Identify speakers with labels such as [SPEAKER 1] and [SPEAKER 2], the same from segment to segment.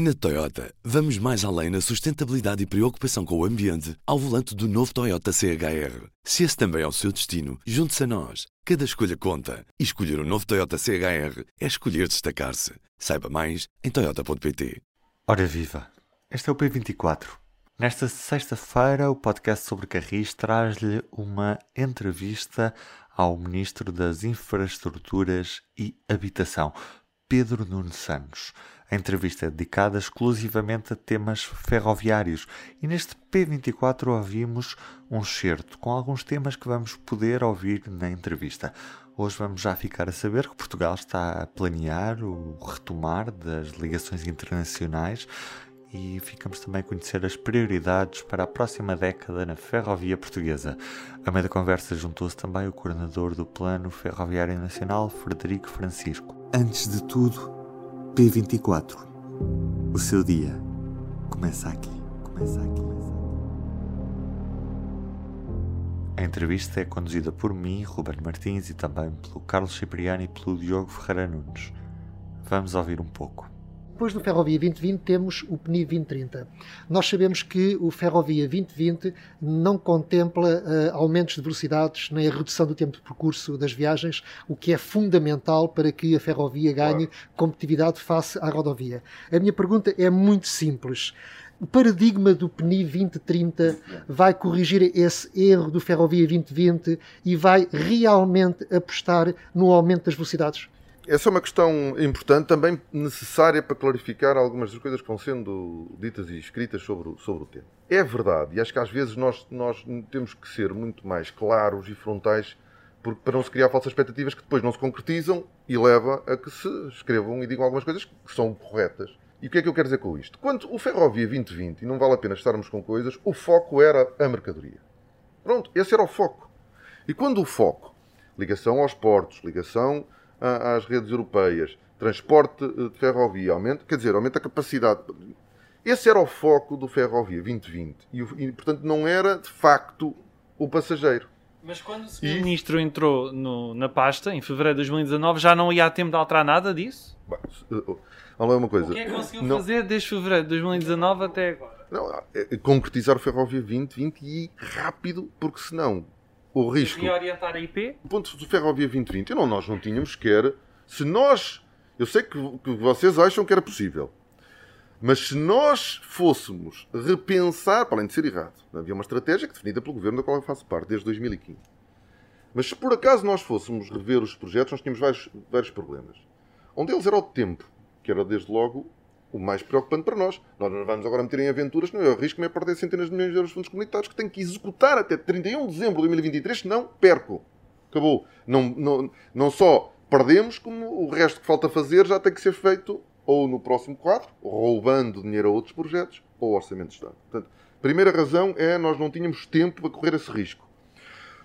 [SPEAKER 1] Na Toyota, vamos mais além na sustentabilidade e preocupação com o ambiente ao volante do novo Toyota CHR. Se esse também é o seu destino, junte-se a nós. Cada escolha conta. E escolher o um novo Toyota CHR é escolher destacar-se. Saiba mais em Toyota.pt.
[SPEAKER 2] Ora viva! Este é o P24. Nesta sexta-feira, o podcast sobre Carris traz-lhe uma entrevista ao Ministro das Infraestruturas e Habitação, Pedro Nuno Santos. A entrevista é dedicada exclusivamente a temas ferroviários e neste P24 ouvimos um certo com alguns temas que vamos poder ouvir na entrevista. Hoje vamos já ficar a saber que Portugal está a planear o retomar das ligações internacionais e ficamos também a conhecer as prioridades para a próxima década na ferrovia portuguesa. A meio da conversa juntou-se também o coordenador do Plano Ferroviário Nacional, Frederico Francisco. Antes de tudo, P24. O seu dia começa aqui. Começa aqui. Começa aqui. A entrevista é conduzida por mim, Ruben Martins, e também pelo Carlos Cipriani e pelo Diogo Ferreira Nunes. Vamos ouvir um pouco.
[SPEAKER 3] Depois do Ferrovia 2020 temos o PNI 2030. Nós sabemos que o Ferrovia 2020 não contempla uh, aumentos de velocidades nem a redução do tempo de percurso das viagens, o que é fundamental para que a ferrovia ganhe claro. competitividade face à rodovia. A minha pergunta é muito simples. O paradigma do PNI 2030 vai corrigir esse erro do Ferrovia 2020 e vai realmente apostar no aumento das velocidades?
[SPEAKER 4] Essa é uma questão importante, também necessária para clarificar algumas das coisas que vão sendo ditas e escritas sobre, o, sobre o tema. É verdade, e acho que às vezes nós, nós temos que ser muito mais claros e frontais porque, para não se criar falsas expectativas que depois não se concretizam e leva a que se escrevam e digam algumas coisas que são corretas. E o que é que eu quero dizer com isto? Quando o Ferrovia 2020, e não vale a pena estarmos com coisas, o foco era a mercadoria. Pronto, esse era o foco. E quando o foco, ligação aos portos, ligação às redes europeias, transporte eh, de ferrovia, aumenta, quer dizer, aumenta a capacidade. Esse era o foco do Ferrovia 2020 e, e portanto, não era de facto o passageiro.
[SPEAKER 5] Mas quando o Sr. E... Ministro entrou no, na pasta, em fevereiro de 2019, já não ia a tempo de alterar nada disso?
[SPEAKER 4] Bem, é uma coisa.
[SPEAKER 5] O que é que conseguiu não... fazer desde fevereiro de 2019 até agora?
[SPEAKER 4] Não, é concretizar o Ferrovia 2020 e rápido, porque senão o risco.
[SPEAKER 5] E orientar a IP?
[SPEAKER 4] O ponto do Ferrovia 2020, não, nós não tínhamos sequer. Se nós. Eu sei que, que vocês acham que era possível. Mas se nós fôssemos repensar, para além de ser errado, havia uma estratégia definida pelo governo da qual eu faço parte desde 2015. Mas se por acaso nós fôssemos rever os projetos, nós tínhamos vários, vários problemas. Um deles era o tempo, que era desde logo o mais preocupante para nós. Nós não vamos agora meter em aventuras, não, eu arrisco-me a perder centenas de milhões de euros de fundos comunitários que tenho que executar até 31 de dezembro de 2023, senão perco. Acabou. Não, não, não só perdemos, como o resto que falta fazer já tem que ser feito ou no próximo quadro, roubando dinheiro a outros projetos, ou orçamento de Estado. Portanto, a primeira razão é nós não tínhamos tempo para correr esse risco.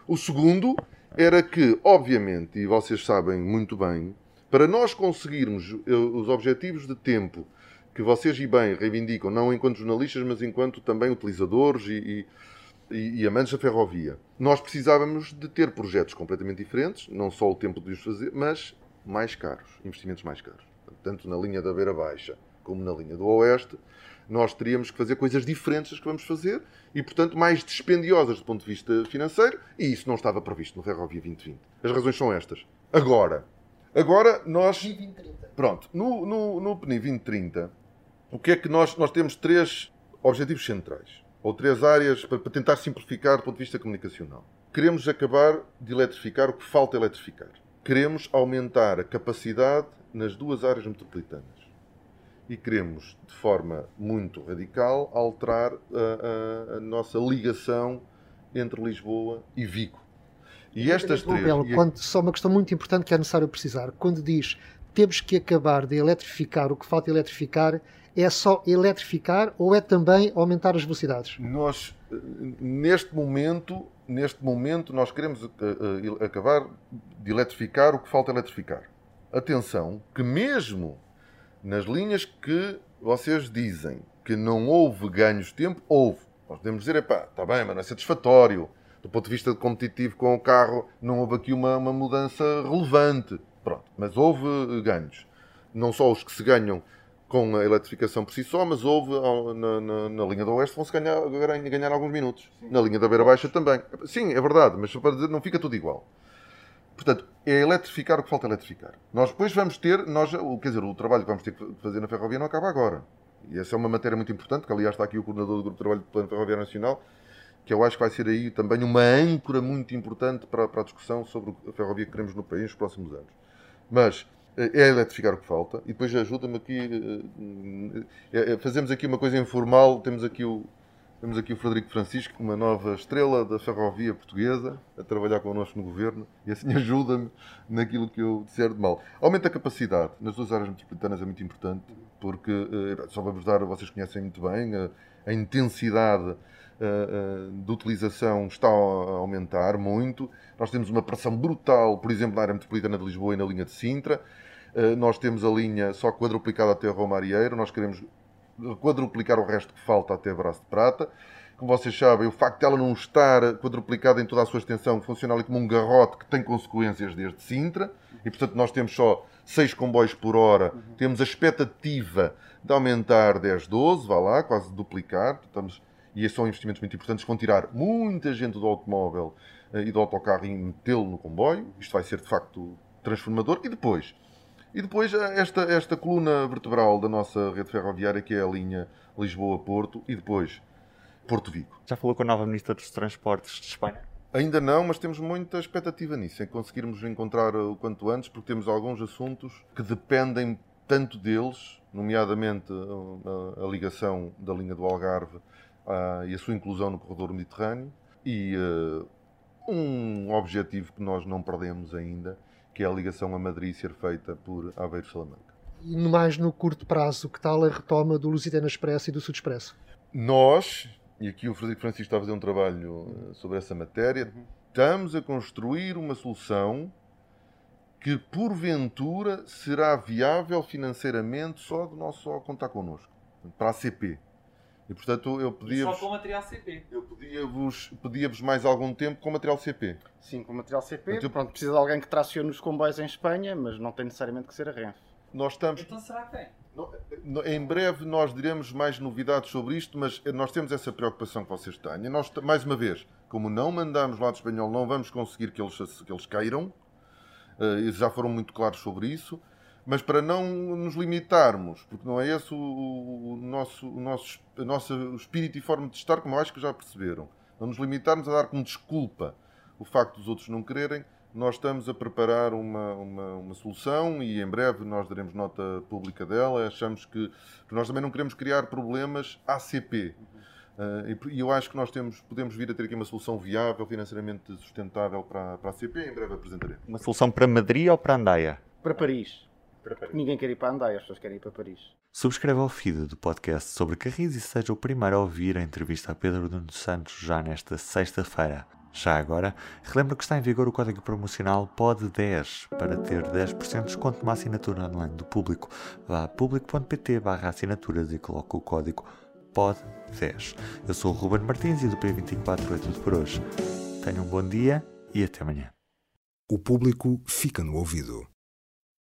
[SPEAKER 4] O segundo era que, obviamente, e vocês sabem muito bem, para nós conseguirmos eh, os objetivos de tempo que vocês e bem reivindicam, não enquanto jornalistas, mas enquanto também utilizadores e, e, e, amantes da ferrovia. Nós precisávamos de ter projetos completamente diferentes, não só o tempo de os fazer, mas mais caros, investimentos mais caros. Tanto na linha da Beira Baixa como na linha do Oeste, nós teríamos que fazer coisas diferentes das que vamos fazer e, portanto, mais dispendiosas do ponto de vista financeiro, e isso não estava previsto no Ferrovia 2020. As razões são estas. Agora, agora nós. Pronto, no, no, no PNI 2030 o que é que nós, nós temos três objetivos centrais, ou três áreas para, para tentar simplificar do ponto de vista comunicacional. Queremos acabar de eletrificar o que falta eletrificar. Queremos aumentar a capacidade nas duas áreas metropolitanas. E queremos, de forma muito radical, alterar a, a, a nossa ligação entre Lisboa e Vigo.
[SPEAKER 3] E estas três. Belo, quando, só uma questão muito importante que é necessário precisar. Quando diz temos que acabar de eletrificar o que falta eletrificar, é só eletrificar ou é também aumentar as velocidades?
[SPEAKER 4] Nós, neste momento, neste momento nós queremos uh, uh, acabar de eletrificar o que falta eletrificar. Atenção, que mesmo nas linhas que vocês dizem que não houve ganhos de tempo, houve. Nós podemos dizer, epá, está bem, mas não é satisfatório. Do ponto de vista competitivo com o carro, não houve aqui uma, uma mudança relevante. Pronto, mas houve ganhos. Não só os que se ganham com a eletrificação por si só, mas houve na, na- na linha do Oeste vão-se ganhar, ganhar, ganhar alguns minutos. Na linha da Beira Baixa também. Sim, é verdade, mas para dizer, não fica tudo igual. Portanto, é eletrificar o que falta eletrificar. Nós depois vamos ter, nós, quer dizer, o trabalho que vamos ter que fazer na ferrovia não acaba agora. E essa é uma matéria muito importante, que aliás está aqui o coordenador do Grupo de Trabalho do Plano Ferroviário Nacional, que eu acho que vai ser aí também uma âncora muito importante para, para a discussão sobre a ferrovia que queremos no país nos próximos anos. Mas eh, é eletrificar o que falta e depois ajuda-me aqui. eh, eh, fazemos aqui uma coisa informal. Temos aqui o, temos aqui o Frederico Francisco, uma nova estrela da ferrovia portuguesa, a trabalhar connosco no governo e assim ajuda-me naquilo que eu disser de mal. Aumenta a capacidade nas duas áreas metropolitanas é muito importante, porque só vamos dar, vocês conhecem muito bem, a, a intensidade de utilização está a aumentar muito. Nós temos uma pressão brutal, por exemplo, na área metropolitana de Lisboa e na linha de Sintra. Eh, Nós temos a linha só quadruplicada até Roma Arieiro. Nós queremos quadruplicar o resto que falta até Braço de Prata. Como vocês sabem, o facto de ela não estar quadruplicada em toda a sua extensão funciona ali como um garrote que tem consequências desde Sintra. E, portanto, nós temos só 6 comboios por hora. Temos a expectativa de aumentar 10, 12, vá lá, quase duplicar. Estamos... E esses são investimentos muito importantes vão tirar muita gente do automóvel eh, e do autocarro e metê-lo no comboio. Isto vai ser, de facto, transformador. E depois, e depois eh, esta, esta coluna vertebral da nossa rede ferroviária, que é a linha Lisboa-Porto, e depois Porto-Vigo.
[SPEAKER 2] Já falou com a nova Ministra dos Transportes de Espanha?
[SPEAKER 4] Ainda não, mas temos muita expectativa nisso, em conseguirmos encontrar o quanto antes, porque temos alguns assuntos que dependem tanto deles, nomeadamente uh, a, a ligação da linha do Algarve ah, e a sua inclusão no corredor mediterrâneo, e uh, um objetivo que nós não perdemos ainda, que é a ligação a Madrid ser feita por Aveiro Salamanca.
[SPEAKER 3] E mais no curto prazo, que tal a retoma do Lusitano Expresso e do Sud Expresso?
[SPEAKER 4] Nós, e aqui o Frederico Francisco está a fazer um trabalho eh, sobre essa matéria, estamos a construir uma solução que porventura será viável financeiramente só do nosso só contar connosco, para a CP. E portanto eu
[SPEAKER 5] Só
[SPEAKER 4] pedia-vos
[SPEAKER 5] com material CP.
[SPEAKER 4] eu pedia-vos pedia-vos mais algum tempo com material CP.
[SPEAKER 6] Sim, com material CP.
[SPEAKER 4] Então-
[SPEAKER 6] Pronto, precisa de alguém que tracione os comboios em Espanha, mas não tem necessariamente que ser a Renfe.
[SPEAKER 4] Nós estamos
[SPEAKER 5] Então será que tem?
[SPEAKER 4] No- Em breve nós diremos mais novidades sobre isto, mas nós temos essa preocupação que vocês têm. Nós, mais uma vez, como não mandamos lado espanhol, não vamos conseguir que eles, que eles queiram. Eh, Eles já foram muito claros sobre isso. Mas para não nos limitarmos, porque não é esse o, o nosso, o nosso a nossa espírito e forma de estar, como eu acho que já perceberam. Não nos limitarmos a dar como desculpa o facto dos outros não quererem, nós estamos a preparar uma, uma, uma solução e em breve nós daremos nota pública dela. Achamos que, nós também não queremos criar problemas ACP. Uh, e por- e eu acho que nós temos, podemos vir a ter aqui uma solução viável, financeiramente sustentável para, para a ACP. Em breve apresentaremos.
[SPEAKER 2] Uma solução para Madrid ou para Andaia?
[SPEAKER 6] Para Paris. Ninguém quer ir para Andai, as pessoas querem ir para Paris.
[SPEAKER 2] Subscreva o feed do podcast sobre Carris e seja o primeiro a ouvir a entrevista a Pedro Nuno Santos já nesta sexta-feira. Já agora, relembro que está em vigor o código promocional POD10 para ter 10% de desconto numa assinatura online do público. Vá a público.pt barra assinaturas e coloque o código POD10. Eu sou o Ruben Martins e do P24 é tudo por hoje. Tenham um bom dia e até amanhã.
[SPEAKER 7] O público fica no ouvido.